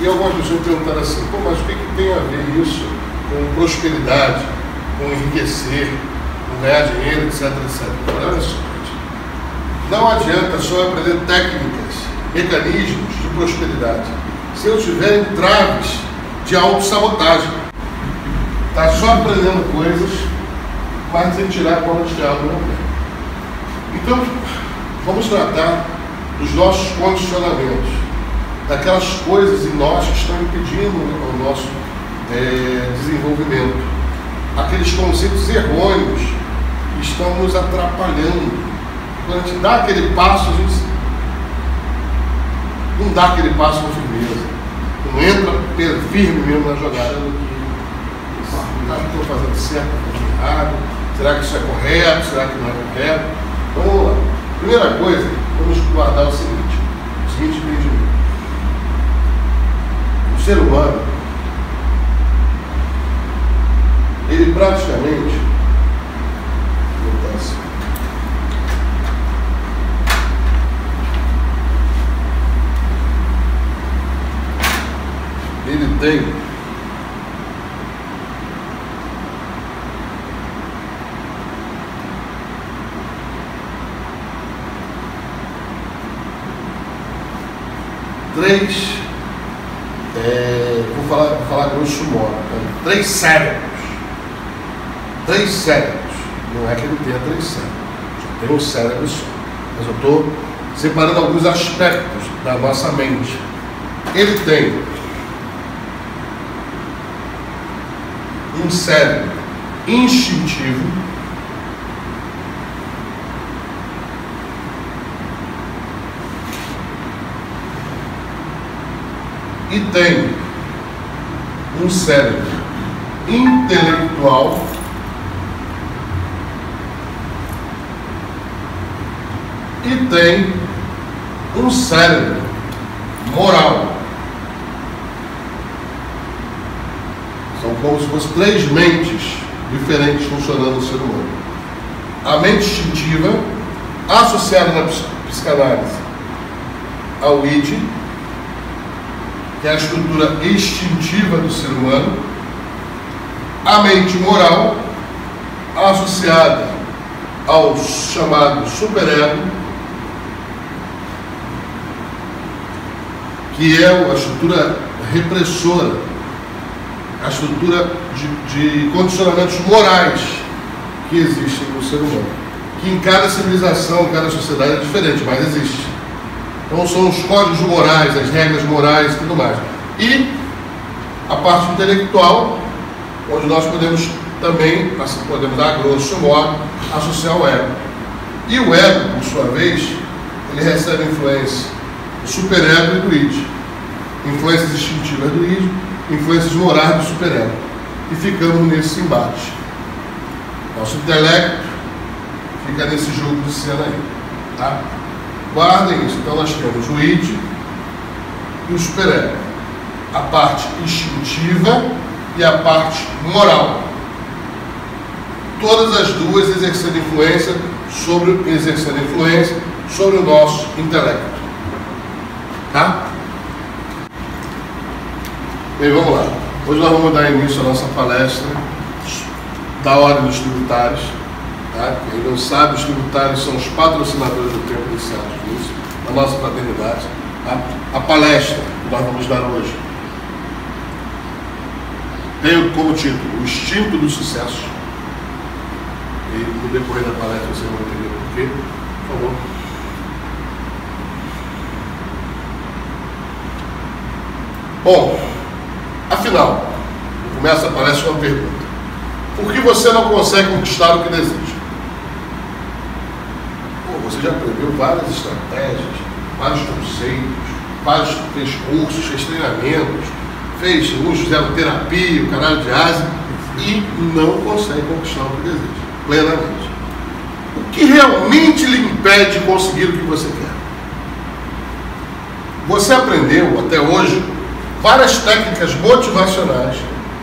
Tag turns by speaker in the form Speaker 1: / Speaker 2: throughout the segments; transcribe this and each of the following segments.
Speaker 1: E algumas pessoas perguntaram assim, Pô, mas o que, que tem a ver isso com prosperidade, com enriquecer, com ganhar dinheiro, etc, etc. Olha. Não adianta só aprender técnicas, mecanismos de prosperidade. Se eu tiver entraves de autossabotagem. Está só aprendendo coisas, mas sem tirar a bola de água não Então, vamos tratar dos nossos condicionamentos, daquelas coisas em nós que estão impedindo o nosso é, desenvolvimento, aqueles conceitos errôneos que estão nos atrapalhando. Quando a gente dá aquele passo, a gente não dá aquele passo com firmeza, não entra firme mesmo na jogada. Será que estou fazendo certo, estou fazendo errado? Será que isso é correto? Será que não é correto? Então vamos lá. Primeira coisa, vamos guardar o seguinte, o seguinte entendimento. O ser humano, ele praticamente assim. ele tem três, é, vou falar, vou falar grosso modo, né? três cérebros. Três cérebros. Não é que ele tenha três cérebros, tem um cérebro só. Mas eu estou separando alguns aspectos da nossa mente. Ele tem um cérebro instintivo, e tem um cérebro intelectual e tem um cérebro moral. São como se fossem três mentes diferentes funcionando no ser humano. A mente instintiva, associada na psicanálise ao id, que é a estrutura instintiva do ser humano, a mente moral, associada ao chamado superego, que é a estrutura repressora, a estrutura de, de condicionamentos morais que existem no ser humano, que em cada civilização, em cada sociedade é diferente, mas existe. Então são os códigos morais, as regras morais e tudo mais. E a parte intelectual, onde nós podemos também, assim podemos dar grosso modo, associar o ego. E o ego, por sua vez, ele recebe influência do superego e do id. Influências instintivas do id, influências morais do superego. E ficamos nesse embate. Nosso intelecto fica nesse jogo de cena aí. Tá? Guardem isso. Então nós temos o id e o superego. A parte instintiva e a parte moral. Todas as duas exercendo influência sobre exercendo influência sobre o nosso intelecto. Tá? Bem, vamos lá. Hoje nós vamos dar início à nossa palestra da Ordem dos Tributários. Tá? Quem não sabe, os tributários são os patrocinadores do tempo de curso, da nossa paternidade. Tá? A palestra que nós vamos dar hoje tem como título O Instinto do Sucesso. E no decorrer da palestra você vai entender por quê. Por favor. Bom, afinal, começa a palestra com uma pergunta. Por que você não consegue conquistar o que deseja? Você já aprendeu várias estratégias, vários conceitos, vários, fez cursos, fez treinamentos, fez fizeram terapia, o canal de asa, e não consegue conquistar o que deseja, plenamente. O que realmente lhe impede de conseguir o que você quer? Você aprendeu até hoje várias técnicas motivacionais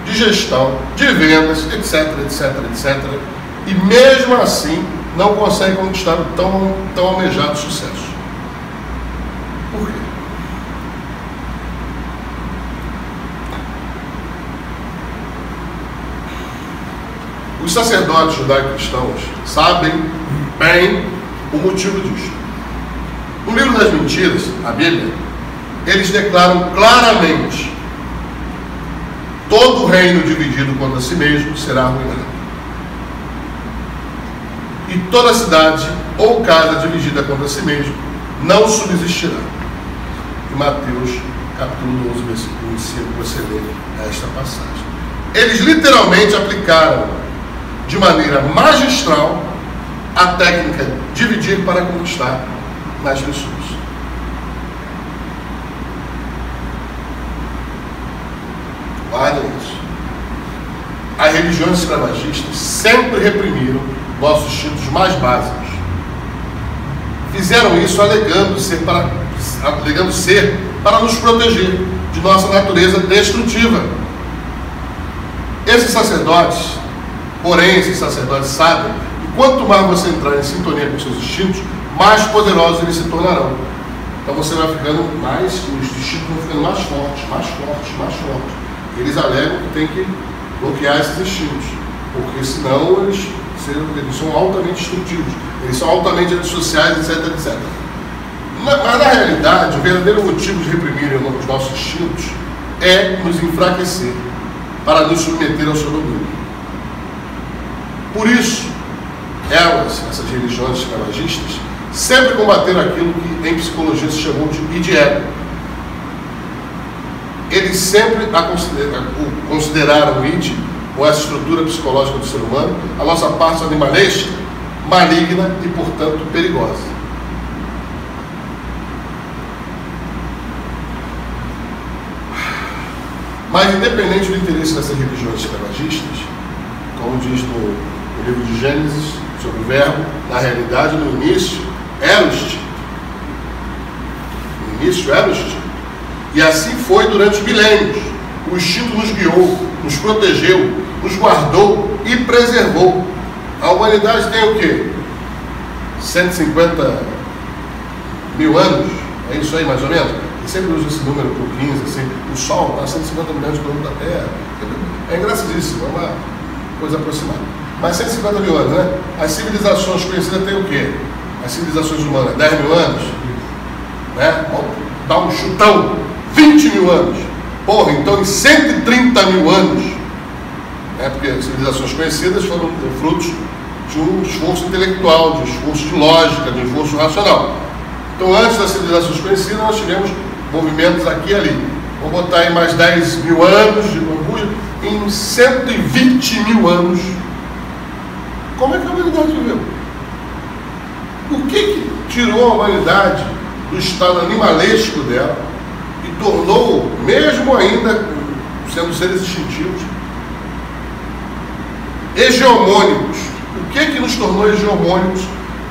Speaker 1: de gestão, de vendas, etc, etc, etc. E mesmo assim não consegue conquistar o tão, tão almejado sucesso. Por quê? Os sacerdotes judaico-cristãos sabem bem o motivo disso. No livro das mentiras, a Bíblia, eles declaram claramente todo reino dividido contra si mesmo será arruinado. E toda cidade ou casa dividida contra si mesmo não subsistirá. Em Mateus capítulo 12, versículo 5, você lê esta passagem. Eles literalmente aplicaram de maneira magistral a técnica dividir para conquistar nas pessoas. Olha isso. As religiões escravagistas sempre reprimiram nossos instintos mais básicos. Fizeram isso alegando ser para, alegando ser para nos proteger de nossa natureza destrutiva. Esses sacerdotes, porém, esses sacerdotes sabem que quanto mais você entrar em sintonia com seus instintos, mais poderosos eles se tornarão. Então você vai ficando mais, os instintos vão ficando mais fortes, mais fortes, mais fortes. Eles alegam que tem que bloquear esses instintos, porque senão eles, eles são altamente destrutivos, eles são altamente antissociais, etc, etc. Mas na realidade, o verdadeiro motivo de reprimirem os nossos instintos é nos enfraquecer, para nos submeter ao seu domínio. Por isso, elas, essas religiões escravagistas, sempre combateram aquilo que em psicologia se chamou de id ego. Eles sempre consideraram o id, ou essa estrutura psicológica do ser humano, a nossa parte animalesca, maligna e, portanto, perigosa. Mas, independente do interesse dessas religiões escravagistas, como diz no, no livro de Gênesis, sobre o verbo, na realidade, no início, era o instinto. No início era o instinto. E assim foi durante milênios. O instinto nos guiou, nos protegeu, nos guardou e preservou. A humanidade tem o quê? 150 mil anos? É isso aí, mais ou menos? sempre uso esse número por 15, assim, o Sol está a 150 milhões de quilômetros da Terra. É engraçadíssimo, é uma coisa aproximada. Mas 150 mil anos, né? As civilizações conhecidas têm o quê? As civilizações humanas, 10 mil anos? Né? Dá um chutão, 20 mil anos. Porra, então em 130 mil anos, né? porque civilizações conhecidas foram frutos de um esforço intelectual, de um esforço de lógica, de um esforço racional. Então, antes das civilizações conhecidas, nós tivemos movimentos aqui e ali. Vou botar aí mais 10 mil anos de bambuja, em 120 mil anos. Como é que a humanidade viveu? O que, que tirou a humanidade do estado animalesco dela e tornou, mesmo ainda sendo seres instintivos, hegemônicos? O que que nos tornou hegemônicos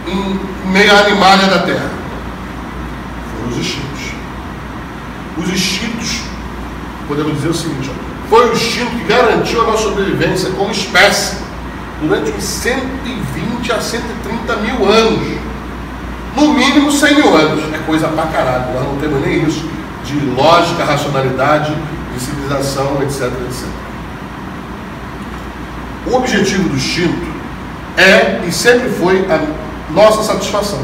Speaker 1: em meio à animália da Terra? Foram os instintos os instintos, podemos dizer o seguinte, foi o instinto que garantiu a nossa sobrevivência como espécie durante uns 120 a 130 mil anos. No mínimo 100 mil anos. É coisa pra caralho. Nós não temos nem isso de lógica, racionalidade, de civilização, etc, etc. O objetivo do instinto é e sempre foi a nossa satisfação.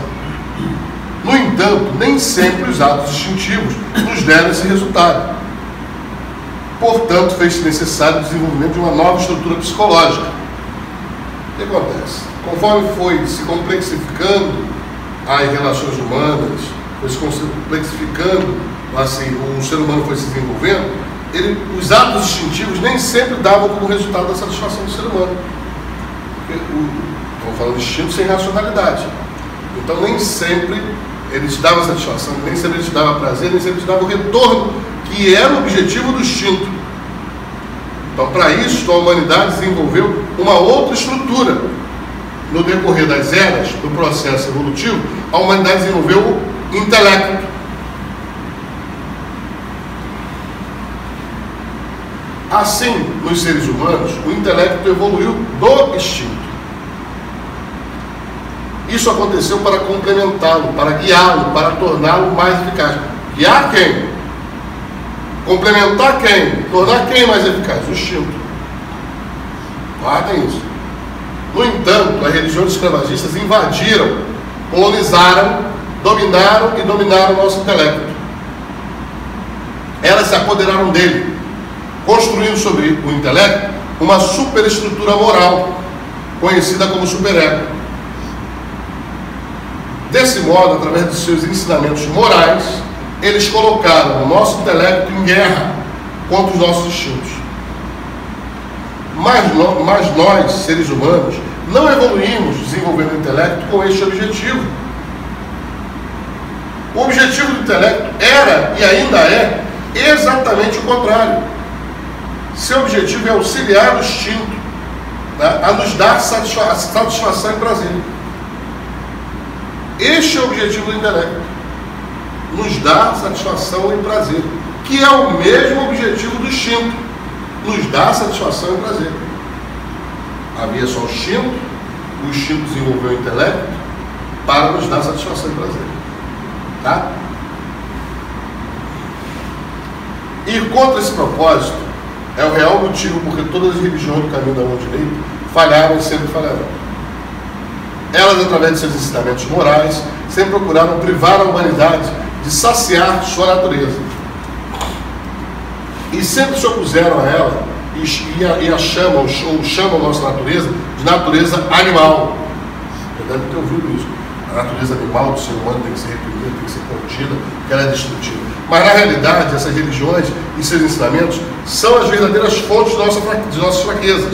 Speaker 1: No entanto, nem sempre os atos instintivos nos deram esse resultado. Portanto, fez-se necessário o desenvolvimento de uma nova estrutura psicológica. O que acontece? Conforme foi se complexificando as relações humanas, foi se complexificando, assim, o ser humano foi se desenvolvendo, ele, os atos instintivos nem sempre davam como resultado da satisfação do ser humano. Estamos falando de instinto sem racionalidade. Então, nem sempre ele te dava satisfação, nem sempre ele te dava prazer, nem sempre ele te dava o retorno, que era o objetivo do instinto. Então, para isso, a humanidade desenvolveu uma outra estrutura. No decorrer das eras, do processo evolutivo, a humanidade desenvolveu o intelecto. Assim, nos seres humanos, o intelecto evoluiu do instinto. Isso aconteceu para complementá-lo, para guiá-lo, para torná-lo mais eficaz. Guiar quem? Complementar quem? Tornar quem mais eficaz? O instinto. Guardem isso. No entanto, as religiões escravagistas invadiram, colonizaram, dominaram e dominaram o nosso intelecto. Elas se apoderaram dele, construindo sobre o intelecto uma superestrutura moral, conhecida como superego. Desse modo, através dos seus ensinamentos morais, eles colocaram o nosso intelecto em guerra contra os nossos instintos. Mas, no, mas nós, seres humanos, não evoluímos desenvolvendo o intelecto com este objetivo. O objetivo do intelecto era e ainda é exatamente o contrário. Seu objetivo é auxiliar o instinto né, a nos dar satisfa satisfação e prazer. Este é o objetivo do intelecto. Nos dar satisfação e prazer. Que é o mesmo objetivo do instinto. Nos dar satisfação e prazer. Havia só o instinto, o instinto desenvolveu o intelecto para nos dar satisfação e prazer. Tá? E contra esse propósito, é o real motivo porque todas as religiões do caminho da mão direita falharam e sempre falharão. Elas, através de seus ensinamentos morais, sempre procuraram privar a humanidade de saciar sua natureza. E sempre se opuseram a ela e, a, e a chamam, ou chamam a nossa natureza de natureza animal. Você deve ter ouvido isso. A natureza animal do ser humano tem que ser reprimida, tem que ser contida, porque ela é destrutiva. Mas na realidade, essas religiões e seus ensinamentos são as verdadeiras fontes de, nossa, de nossas fraquezas.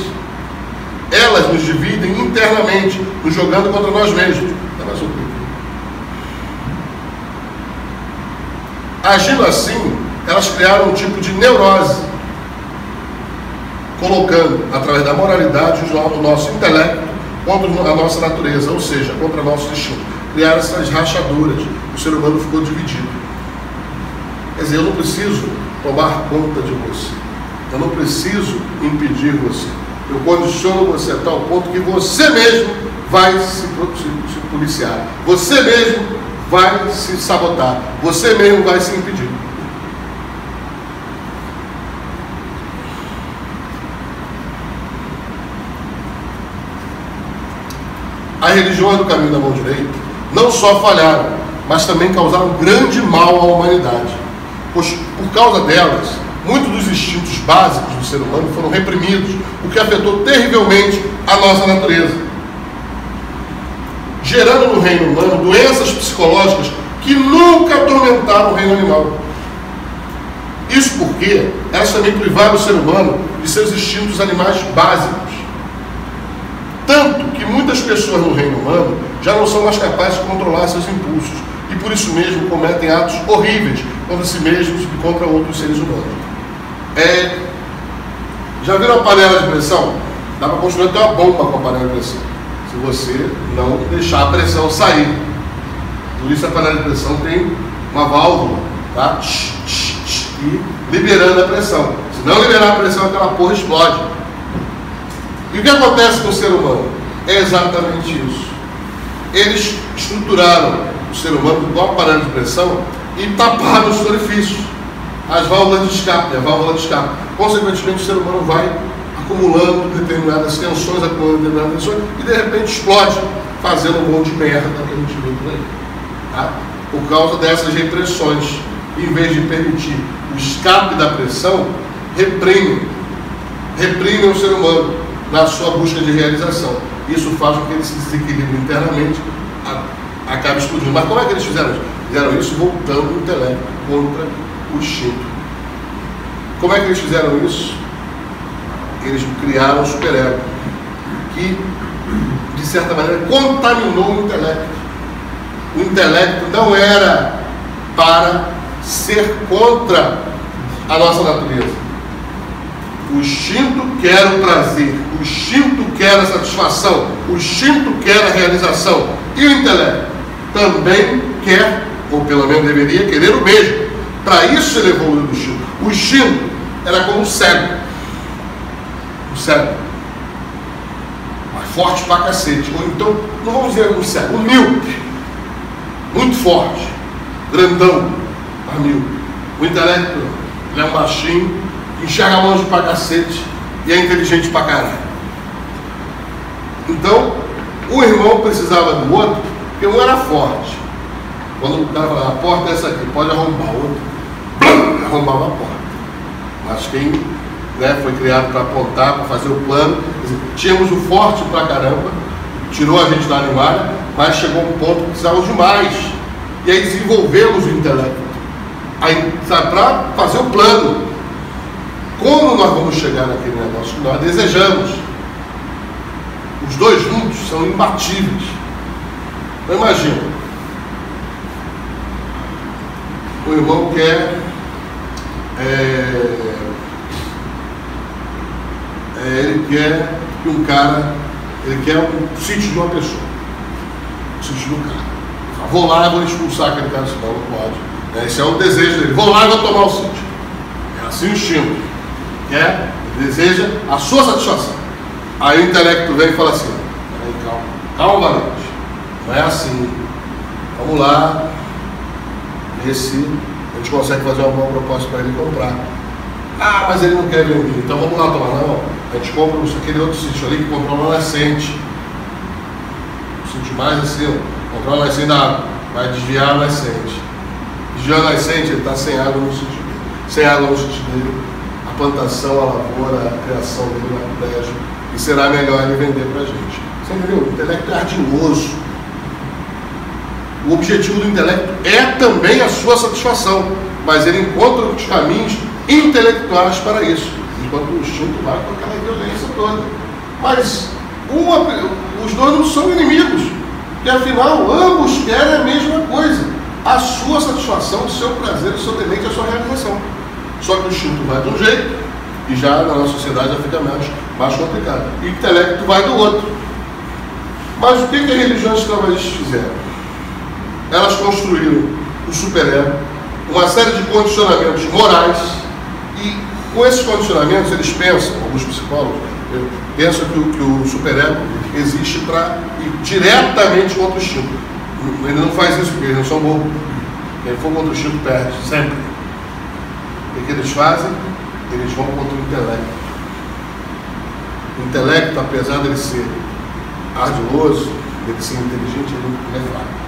Speaker 1: Elas nos dividem internamente, nos jogando contra nós mesmos. mais um Agindo assim, elas criaram um tipo de neurose, colocando, através da moralidade, o nosso intelecto contra a nossa natureza, ou seja, contra nosso destino. Criaram essas rachaduras. O ser humano ficou dividido. Quer dizer, eu não preciso tomar conta de você. Eu não preciso impedir você. Eu condiciono você a tal ponto que você mesmo vai se, se, se policiar. Você mesmo vai se sabotar. Você mesmo vai se impedir. As religiões do caminho da mão direita não só falharam, mas também causaram grande mal à humanidade pois por causa delas, muitos dos instintos básicos do ser humano foram reprimidos, o que afetou terrivelmente a nossa natureza, gerando no reino humano doenças psicológicas que nunca atormentaram o reino animal. Isso porque elas também privaram o ser humano de seus instintos animais básicos. Tanto que muitas pessoas no reino humano já não são mais capazes de controlar seus impulsos e por isso mesmo cometem atos horríveis contra si mesmos e contra outros seres humanos. É, já viram a panela de pressão? Dá para construir até uma bomba com a panela de pressão, se você não deixar a pressão sair. Por isso a panela de pressão tem uma válvula, tá? E liberando a pressão. Se não liberar a pressão, aquela porra explode. E o que acontece com o ser humano? É exatamente isso. Eles estruturaram o ser humano com a panela de pressão e tapar os orifícios, as válvulas de escape, a válvula de escape. Consequentemente, o ser humano vai acumulando determinadas tensões, acumulando determinadas tensões, e de repente explode, fazendo um monte de merda que a gente vê por aí. Tá? Por causa dessas repressões, em vez de permitir o escape da pressão, reprimem, reprimem o ser humano na sua busca de realização. Isso faz com que ele se desequilibre internamente, acabe explodindo. Mas como é que eles fizeram isso? Fizeram isso voltando o intelecto contra o instinto. Como é que eles fizeram isso? Eles criaram o superego, que, de certa maneira, contaminou o intelecto. O intelecto não era para ser contra a nossa natureza. O instinto quer o prazer, o instinto quer a satisfação, o instinto quer a realização. E o intelecto também quer ou pelo menos deveria querer o mesmo. Para isso ele evoluiu do instinto. O instinto era como um cego. O cego. Mas forte pra cacete. Ou então, não vamos dizer um cego, um míope. Muito forte. Grandão. Mas míope. O intelecto, ele é um baixinho, enxerga longe pra cacete e é inteligente pra caralho. Então, o irmão precisava do outro, porque um era forte. Quando o cara falava, a porta é essa aqui, pode arrombar. O outro arrombava a porta. Mas quem né, foi criado para apontar, para fazer o plano, tínhamos o forte pra caramba, tirou a gente da animalha, mas chegou um ponto que precisávamos de mais. E aí desenvolvemos o intelecto. Aí, para fazer o plano. Como nós vamos chegar naquele negócio que nós desejamos? Os dois juntos são imbatíveis. Então imagina. O irmão quer é, é, ele quer que um cara, ele quer um sítio de uma pessoa. O sítio do cara. Vou lá e vou expulsar aquele cara, senão não pode. Esse é o desejo dele. Vou lá e vou tomar o sítio. É assim o instinto. Quer, deseja a sua satisfação. Aí o intelecto vem e fala assim, calma, valente. Não é assim. Vamos lá, ver se a gente consegue fazer uma boa proposta para ele comprar. Ah, mas ele não quer vender. Então vamos lá tomar. Não, a gente compra aquele outro sítio ali que comprou uma nascente. O sítio mais assim, comprar uma nascente da água. Vai desviar a nascente. Desviar a nascente, ele está sem água no sítio dele. Sem água no sítio dele. A plantação, a lavoura, a criação dele vai prédio. E será melhor ele vender para a gente. Você entendeu? O intelecto é ardiloso. O objetivo do intelecto é também a sua satisfação, mas ele encontra os caminhos intelectuais para isso, enquanto o instinto vai com aquela violência toda. Mas uma, os dois não são inimigos, porque afinal ambos querem a mesma coisa, a sua satisfação, o seu prazer, o seu deleite, a sua realização. Só que o instinto vai de um jeito e já na nossa sociedade já fica mais, mais complicado. E o intelecto vai do outro. Mas o que, que as religiões escravagistas fizeram? Elas construíram o superego, uma série de condicionamentos morais e com esses condicionamentos, eles pensam, alguns psicólogos, pensam que o, que o superego existe para ir diretamente contra o instinto. Ele não faz isso porque eles não são bobos. Quem for contra o instinto perde, sempre. O que eles fazem? Eles vão contra o intelecto. O intelecto, apesar dele ser ardiloso, dele ser inteligente, ele é fraco.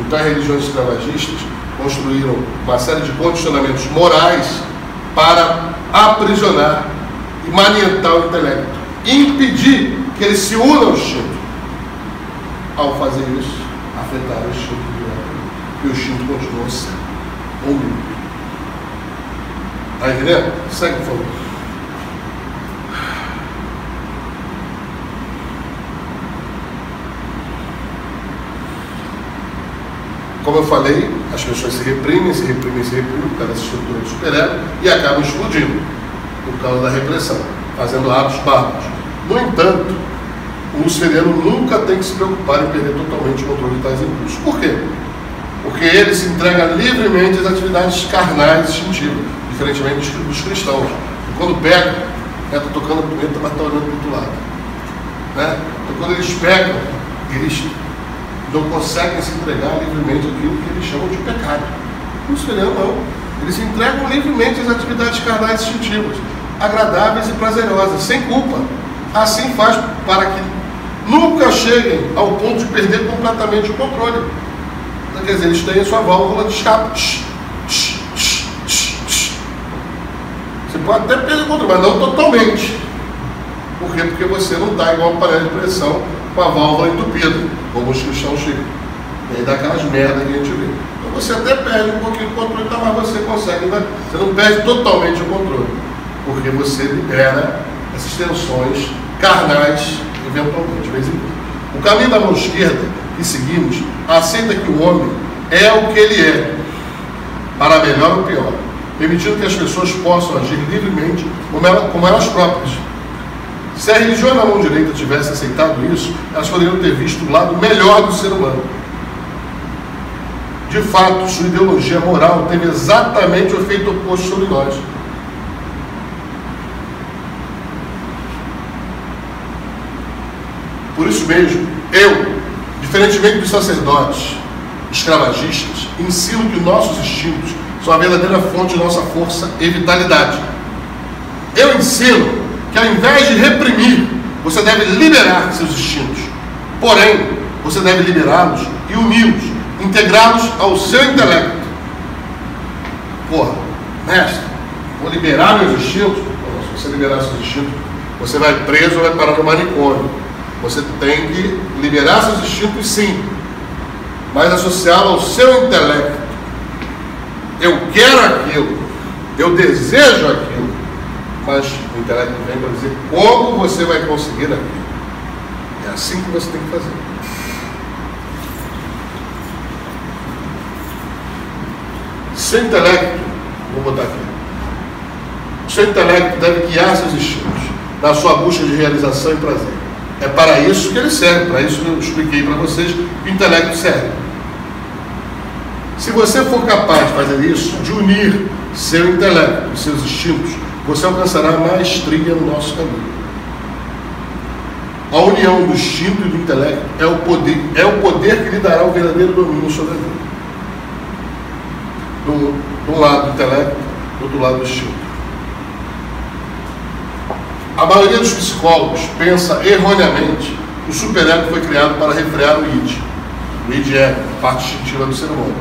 Speaker 1: Então as religiões escravagistas construíram uma série de condicionamentos morais para aprisionar e manientar o intelecto impedir que ele se una ao instinto. Ao fazer isso, afetar o instinto diretamente. E o instinto continua sendo humilde. Está entendendo? Segue, por favor. Como eu falei, as pessoas se reprimem, se reprimem, se reprimem por causa dessa estrutura de superego e acabam explodindo por causa da repressão, fazendo atos bárbaros. No entanto, o luceriano nunca tem que se preocupar em perder totalmente o controle de tais impulsos. Por quê? Porque ele se entrega livremente às atividades carnais e instintivas, diferentemente dos cristãos. E quando pega, está né, tocando punheta, mas está olhando para o outro lado. Né? Então, quando eles pegam, eles não conseguem se entregar livremente àquilo que eles chamam de pecado. O luceriano não. Eles se entregam livremente às atividades carnais instintivas, agradáveis e prazerosas, sem culpa. Assim faz para que nunca cheguem ao ponto de perder completamente o controle. Então, quer dizer, eles têm a sua válvula de escape. Você pode até perder o controle, mas não totalmente. Por quê? Porque você não está igual a panela de pressão com a válvula entupida, como os cristãos ficam. E aí dá aquelas merdas que a gente vê. Então você até perde um pouquinho do controle, tá, mas você consegue, né? você não perde totalmente o controle, porque você libera essas tensões carnais, eventualmente, de vez em quando. O caminho da mão esquerda que seguimos aceita que o homem é o que ele é, para melhor ou pior, permitindo que as pessoas possam agir livremente como elas próprias se a religião na mão direita tivesse aceitado isso, elas poderiam ter visto o lado melhor do ser humano. De fato, sua ideologia moral teve exatamente o efeito oposto sobre nós. Por isso mesmo, eu, diferentemente dos sacerdotes escravagistas, ensino que nossos instintos são a verdadeira fonte de nossa força e vitalidade. Eu ensino que ao invés de reprimir, Você deve liberar seus instintos. Porém, você deve liberá-los e uni-los, integrá-los ao seu intelecto. Porra, mestre, vou liberar meus instintos? se você liberar seus instintos, você vai preso ou vai parar no manicômio. Você tem que liberar seus instintos sim, mas associá-lo ao seu intelecto. Eu quero aquilo, eu desejo aquilo, mas o intelecto vem para dizer como você vai conseguir aquilo. É assim que você tem que fazer. Seu intelecto, vou botar aqui, seu intelecto deve guiar seus instintos na sua busca de realização e prazer. É para isso que ele serve, para isso que eu expliquei para vocês que o intelecto serve. Se você for capaz de fazer isso, de unir seu intelecto e seus instintos, você alcançará maestria no nosso caminho. A união do instinto e do intelecto é o poder, é o poder que lhe dará o verdadeiro domínio sobre a vida. De um lado o intelecto, do outro lado o instinto. A maioria dos psicólogos pensa erroneamente que o superego foi criado para refrear o id. O id é a parte instintiva do ser humano.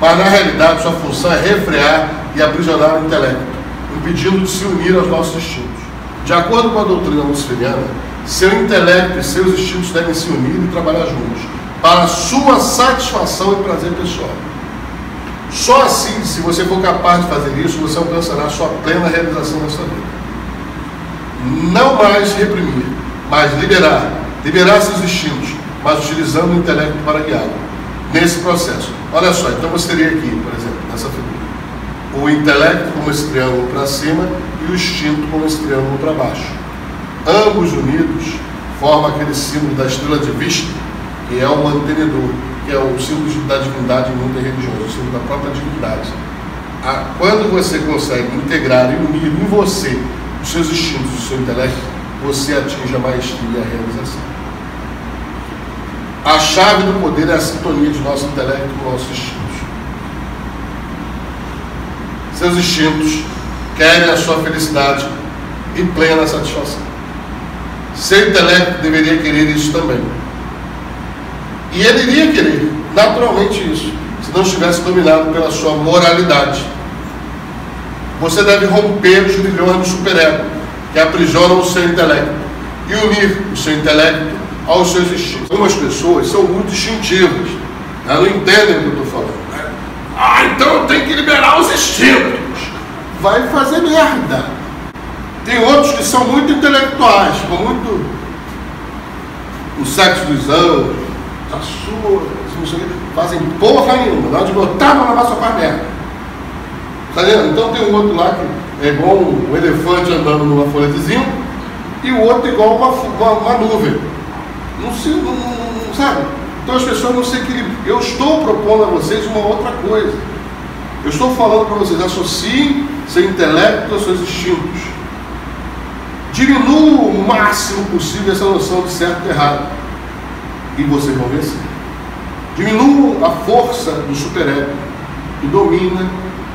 Speaker 1: Mas na realidade sua função é refrear e aprisionar o intelecto, impedindo de se unir aos nossos instintos. De acordo com a doutrina luciferiana, seu intelecto e seus instintos devem se unir e trabalhar juntos, para sua satisfação e prazer pessoal. Só assim, se você for capaz de fazer isso, você alcançará sua plena realização nessa vida não mais reprimir, mas liberar, liberar seus instintos, mas utilizando o intelecto para guiá-lo nesse processo. Olha só, então você teria aqui, por exemplo, nessa figura, o intelecto como esse triângulo para cima e o instinto como esse triângulo para baixo. Ambos unidos formam aquele símbolo da estrela de Vishnu, que é o mantenedor, que é o símbolo da divindade em muitas religiões, o símbolo da própria divindade. Quando você consegue integrar e unir em você os seus instintos, o seu intelecto, você atinge a maestria e a realização. A chave do poder é a sintonia de nosso intelecto com nossos instintos. Seus instintos querem a sua felicidade e plena satisfação. Seu intelecto deveria querer isso também. E ele iria querer, naturalmente, isso, se não estivesse dominado pela sua moralidade você deve romper os milhões do superego que aprisionam o seu intelecto e unir o seu intelecto aos seus instintos. Algumas pessoas são muito instintivas, elas não entendem o que eu estou falando. Né? Ah, então tenho que liberar os instintos. Vai fazer merda. Tem outros que são muito intelectuais, com muito o sexo dos anjos, a sua, fazem porra nenhuma. Na hora de botar na massa faz merda. Tá vendo? Então tem um outro lá que é igual um elefante andando numa zinco e o outro igual uma, uma, uma nuvem. Não se, não, não, sabe? Então as pessoas não se equilibram. Eu estou propondo a vocês uma outra coisa. Eu estou falando para vocês, associem seu intelecto aos seus instintos. Diminua o máximo possível essa noção de certo e errado. E vocês vão vencer. Diminua a força do superego que domina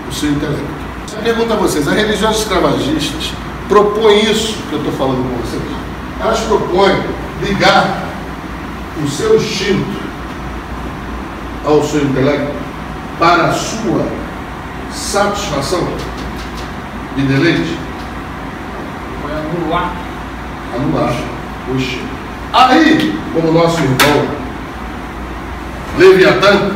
Speaker 1: o seu intelecto. Eu pergunto a vocês, as religiões escravagistas propõem isso que eu estou falando com vocês? Elas propõem ligar o seu instinto ao seu intelecto para a sua satisfação e deleite?
Speaker 2: Foi anular.
Speaker 1: Anular o instinto. Aí, como nosso irmão Leviatã,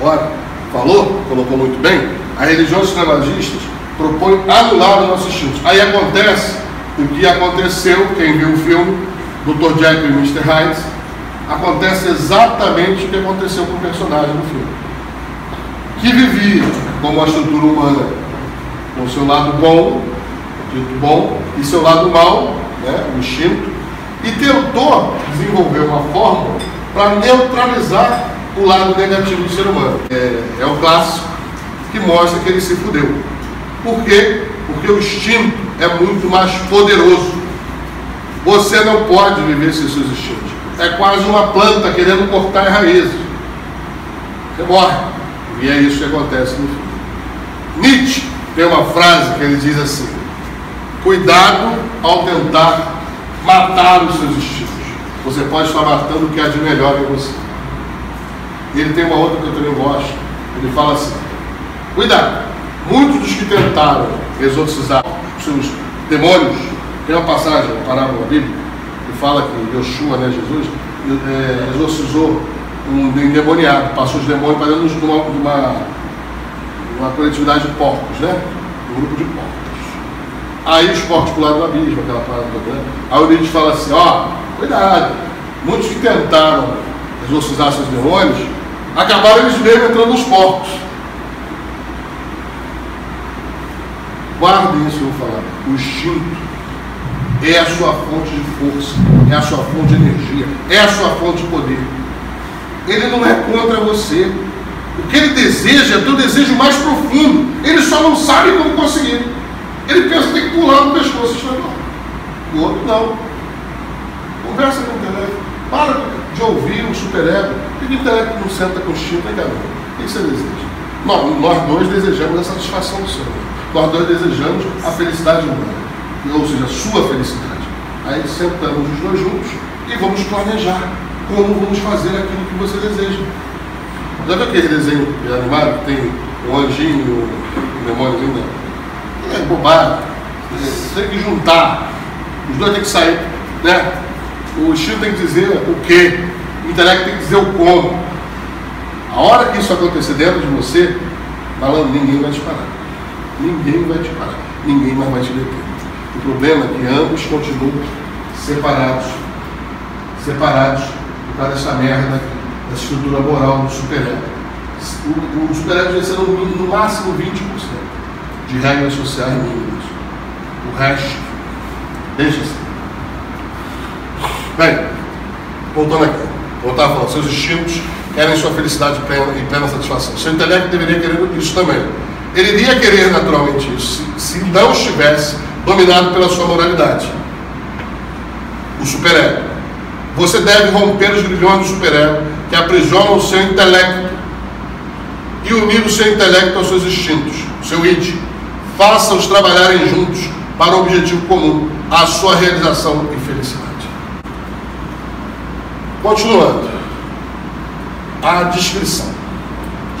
Speaker 1: ora, falou, colocou muito bem, as religiões escravagistas propõem anular os nossos instintos. Aí acontece o que aconteceu, quem viu o filme, Dr. Jack e Mr. Hyde, acontece exatamente o que aconteceu com o personagem no filme. Que vivia como uma estrutura humana, com seu lado bom, dito bom, e seu lado mal, né, o instinto, e tentou desenvolver uma fórmula para neutralizar o lado negativo do ser humano. É, é o clássico que mostra que ele se fudeu. Por quê? Porque o instinto é muito mais poderoso. Você não pode viver sem seus instintos. É quase uma planta querendo cortar raízes. Você morre. E é isso que acontece no filme. Nietzsche tem uma frase que ele diz assim: Cuidado ao tentar matar os seus instintos. Você pode estar matando o que há de melhor em você. E ele tem uma outra que eu também gosto. Ele fala assim: cuidado, muitos dos que tentaram exorcizar os seus demônios, tem uma passagem, uma parábola que fala que Yoshua, né, Jesus, é, exorcizou um endemoniado, passou os demônios para dentro de uma, de uma, uma coletividade de porcos, né? Um grupo de porcos. Aí os porcos pularam do abismo, aquela parada toda. Né? Aí o Nietzsche fala assim, ó, cuidado, muitos que tentaram exorcizar seus demônios, acabaram eles mesmos entrando nos porcos. Guardem isso, eu vou falar. O instinto é a sua fonte de força, é a sua fonte de energia, é a sua fonte de poder. Ele não é contra você. O que ele deseja é o teu desejo mais profundo. Ele só não sabe como conseguir. Ele pensa que tem que pular no pescoço e O outro não. Conversa com o intelecto. Para de ouvir o superego. Que o intelecto não senta com o instinto, hein, garoto? O que você deseja? Nós, nós dois desejamos a satisfação do ser Nós dois desejamos a felicidade humana. Ou seja, a sua felicidade. Aí sentamos os dois juntos e vamos planejar como vamos fazer aquilo que você deseja. Viu aquele desenho animado que tem um anjinho, um demôniozinho? Não. É bobagem. Tem que juntar. Os dois têm que sair. Né? O estilo tem que dizer o quê, o intelecto tem que dizer o como. A hora que isso acontecer dentro de você, falando, ninguém vai te parar. Ninguém vai te parar. Ninguém mais vai te deter. Problema é que ambos continuam separados. Separados por causa dessa merda da estrutura moral do superego. O, o superego deve ser no, no máximo 20% de regras sociais mínimas. O resto, deixa assim. Bem, voltando aqui, voltar a falar, seus instintos querem sua felicidade plena e plena satisfação. Seu intelecto deveria querer isso também. Ele iria querer naturalmente isso, se, se não estivesse dominado pela sua moralidade. O superego. Você deve romper os grilhões do superego que aprisionam o seu intelecto e unir o seu intelecto aos seus instintos, seu id. Faça-os trabalharem juntos para o objetivo comum, a sua realização e felicidade. Continuando, a descrição.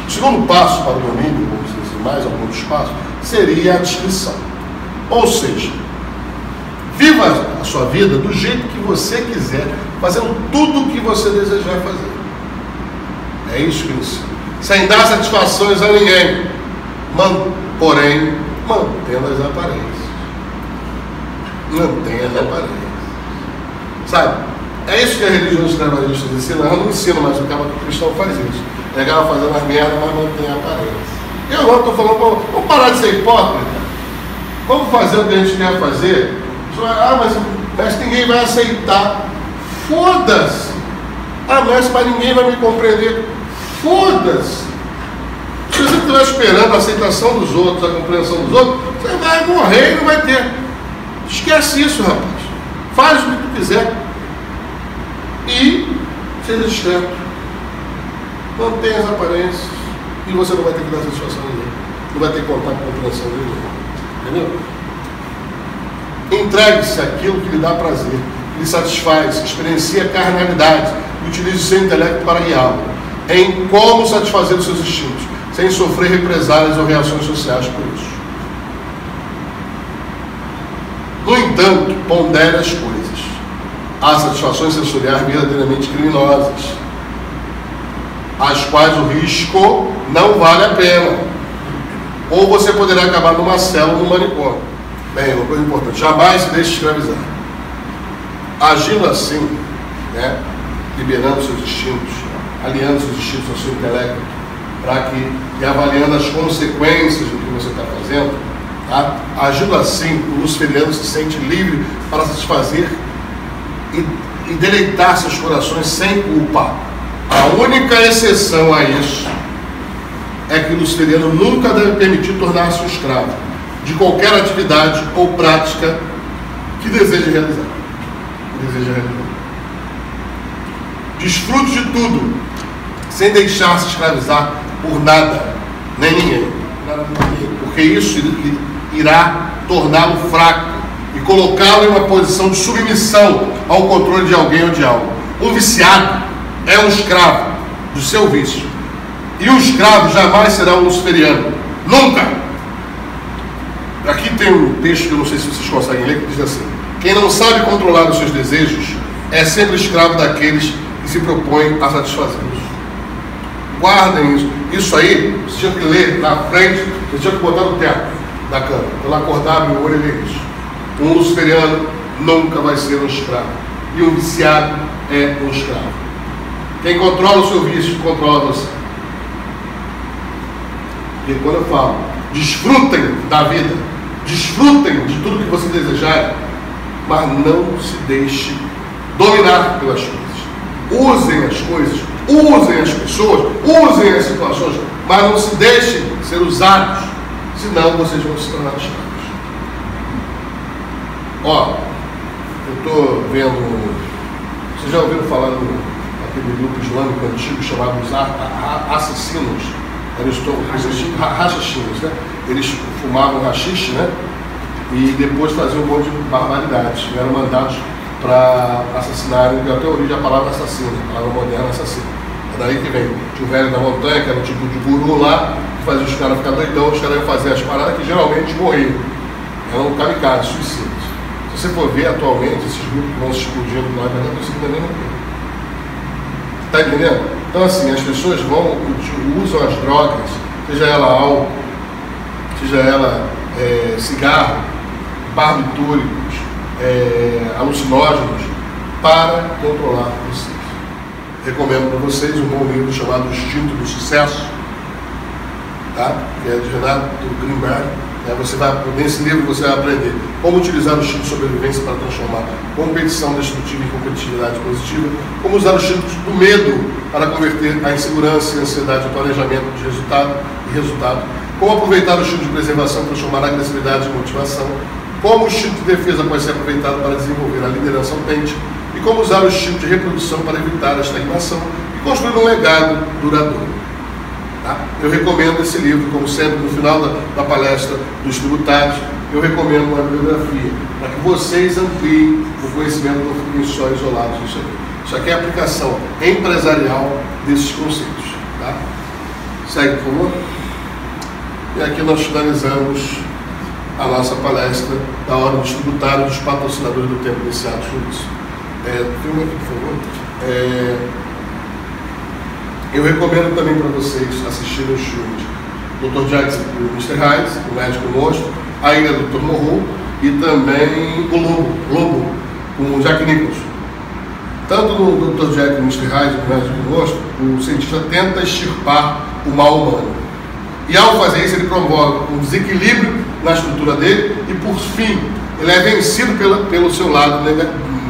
Speaker 1: O segundo passo para o domínio, vamos dizer assim, mais alguns passos, seria a descrição. Ou seja, viva a sua vida do jeito que você quiser, fazendo tudo o que você desejar fazer. É isso que ensina. Sem dar satisfações a ninguém, porém, mantendo as aparências. Mantenha as aparências. Sabe? É isso que a religião dos trabalhistas ensina. Eu não ensino, mas o cara cristão faz isso. Legal fazendo as merdas, mas mantém a aparência. Eu não estou falando, vamos parar de ser hipócrita. Vamos fazer o que a gente quer fazer? Ah, mas, mas ninguém vai aceitar. Foda-se! Ah, mas, mas ninguém vai me compreender. Foda-se! Se você estiver esperando a aceitação dos outros, a compreensão dos outros, você vai morrer e não vai ter. Esquece isso, rapaz. Faz o que tu quiser. E seja discreto. Mantenha as aparências. E você não vai ter que dar satisfação a ninguém. Não vai ter que contar com a compreensão ninguém. Entendeu? Entregue-se àquilo que lhe dá prazer, que lhe satisfaz, experiencie a carnalidade utilize o seu intelecto para guiá-lo em como satisfazer os seus instintos, sem sofrer represálias ou reações sociais por isso. No entanto, pondere as coisas. Há satisfações sensoriais verdadeiramente criminosas, as quais o risco não vale a pena ou você poderá acabar numa cela no manicômio. Bem, uma coisa importante, jamais se deixe escravizar. Agindo assim, né, liberando seus instintos, aliando seus instintos ao seu intelecto, para que, e avaliando as consequências do que você está fazendo, tá? agindo assim, o luciferiano se sente livre para satisfazer e, e deleitar seus corações sem culpa. A única exceção a isso é que o luciferiano nunca deve permitir tornar-se um escravo de qualquer atividade ou prática que deseje realizar. Que deseja realizar. Desfrute de tudo, sem deixar-se escravizar por nada, nem ninguém. Porque isso irá torná-lo fraco e colocá-lo em uma posição de submissão ao controle de alguém ou de algo. Um viciado é um escravo do seu vício. E um escravo jamais será um luciferiano. Nunca! Aqui tem um texto que eu não sei se vocês conseguem ler, que diz assim: Quem não sabe controlar os seus desejos é sempre escravo daqueles que se propõem a satisfazê-los. Guardem isso. Isso aí, você tinha que ler na frente, você tinha que botar no teto da cama. Quando acordar, meu olho e ler isso. Um luciferiano nunca vai ser um escravo. E um viciado é um escravo. Quem controla o seu vício, controla você. Quando eu falo, desfrutem da vida, desfrutem de tudo que você desejar, mas não se deixe dominar pelas coisas. Usem as coisas, usem as pessoas, usem as situações, mas não se deixem ser usados, senão vocês vão se tornar escravos. Ó, eu estou vendo. Vocês já ouviram falar do aquele grupo islâmico antigo chamado os assassinos? Rachichinos, né? Eles fumavam rachixe, né? E depois faziam um monte de barbaridades. Eram mandados para assassinarem, que é até a origem da palavra assassino, a palavra moderna assassino. É daí que vem. Tinha o velho da montanha, que era um tipo de guru lá, que fazia os caras ficar doidão, os caras iam fazer as paradas que geralmente morriam. Eram kamikazes, suicidas. Se você for ver atualmente, esses grupos que vão se explodindo lá, não é conseguindo nem morrer. Está entendendo? Então, assim, as pessoas vão, usam as drogas, seja ela álcool, seja ela é, cigarro, barbitúricos, é, alucinógenos, para controlar vocês. Recomendo para vocês um bom livro chamado Instinto do Sucesso, tá? que é de Renato Greenberg você vai, nesse livro você vai aprender como utilizar o instinto de sobrevivência para transformar competição destrutiva em competitividade positiva, como usar o instinto do medo para converter a insegurança e a ansiedade em planejamento de resultado e resultado, como aproveitar o instinto de preservação para transformar a agressividade em motivação, como o instinto de defesa pode ser aproveitado para desenvolver a liderança autêntica e como usar o instinto de reprodução para evitar a estagnação e construir um legado duradouro. Tá? Eu recomendo esse livro, como sempre, no final da, da palestra dos tributários, eu recomendo uma bibliografia, para que vocês ampliem o conhecimento, não fiquem só isolados nisso aqui. Isso aqui é a aplicação empresarial desses conceitos. Tá? Segue, por favor. E aqui nós finalizamos a nossa palestra da hora dos tributários dos patrocinadores do tempo iniciados com isso. É, filma aqui, por favor. É, eu recomendo também para vocês assistirem os filmes Dr. Jackson e Mr. Hyde, o Médico Monstro, A Ilha do Dr. Morro e também O Lobo, Lobo, com o Jack Nicholson. Tanto no Dr. Jack e Mr. Hyde, o Médico Monstro, o cientista tenta extirpar o mal humano. E ao fazer isso, ele promove um desequilíbrio na estrutura dele e, por fim, ele é vencido pela, pelo seu lado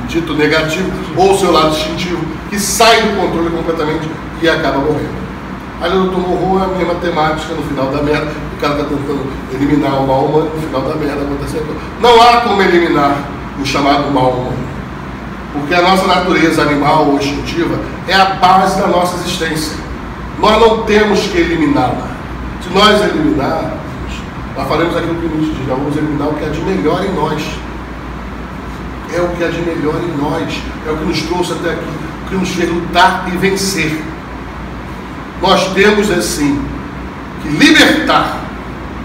Speaker 1: dito negativo ou seu lado instintivo, que sai do controle completamente e acaba morrendo. Aí o Dr. Morro é a mesma temática no final da merda. O cara está tentando eliminar o mal humano, no final da merda acontece Não há como eliminar o chamado mal humano. Porque a nossa natureza animal ou instintiva é a base da nossa existência. Nós não temos que eliminá-la. Se nós eliminarmos, nós faremos aquilo que nos diz, nós vamos eliminar o que é de melhor em nós. É o que é de melhor em nós. É o que nos trouxe até aqui, o que nos fez lutar e vencer nós temos assim que libertar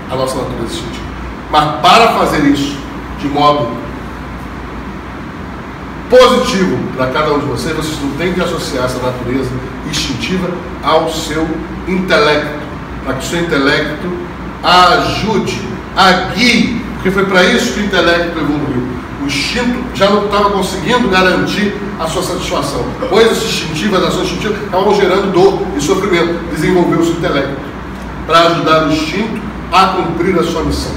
Speaker 1: a nossa natureza instintiva. Mas para fazer isso de modo positivo para cada um de vocês, vocês não têm que associar essa natureza instintiva ao seu intelecto, para que o seu intelecto ajude, a guie, porque foi para isso que o intelecto evoluiu o instinto já não estava conseguindo garantir a sua satisfação. Coisas instintivas, ações instintivas, estavam gerando dor e sofrimento. Desenvolveu-se o intelecto para ajudar o instinto a cumprir a sua missão,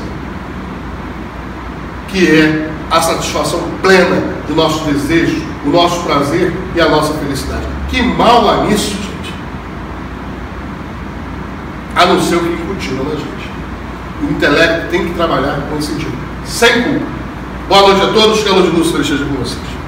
Speaker 1: que é a satisfação plena do nosso desejo, o nosso prazer e a nossa felicidade. Que mal há nisso, gente? A não ser o que incutiram na gente. O intelecto tem que trabalhar com sentido, sem culpa. Boa noite a todos, que a luz de luz esteja com vocês.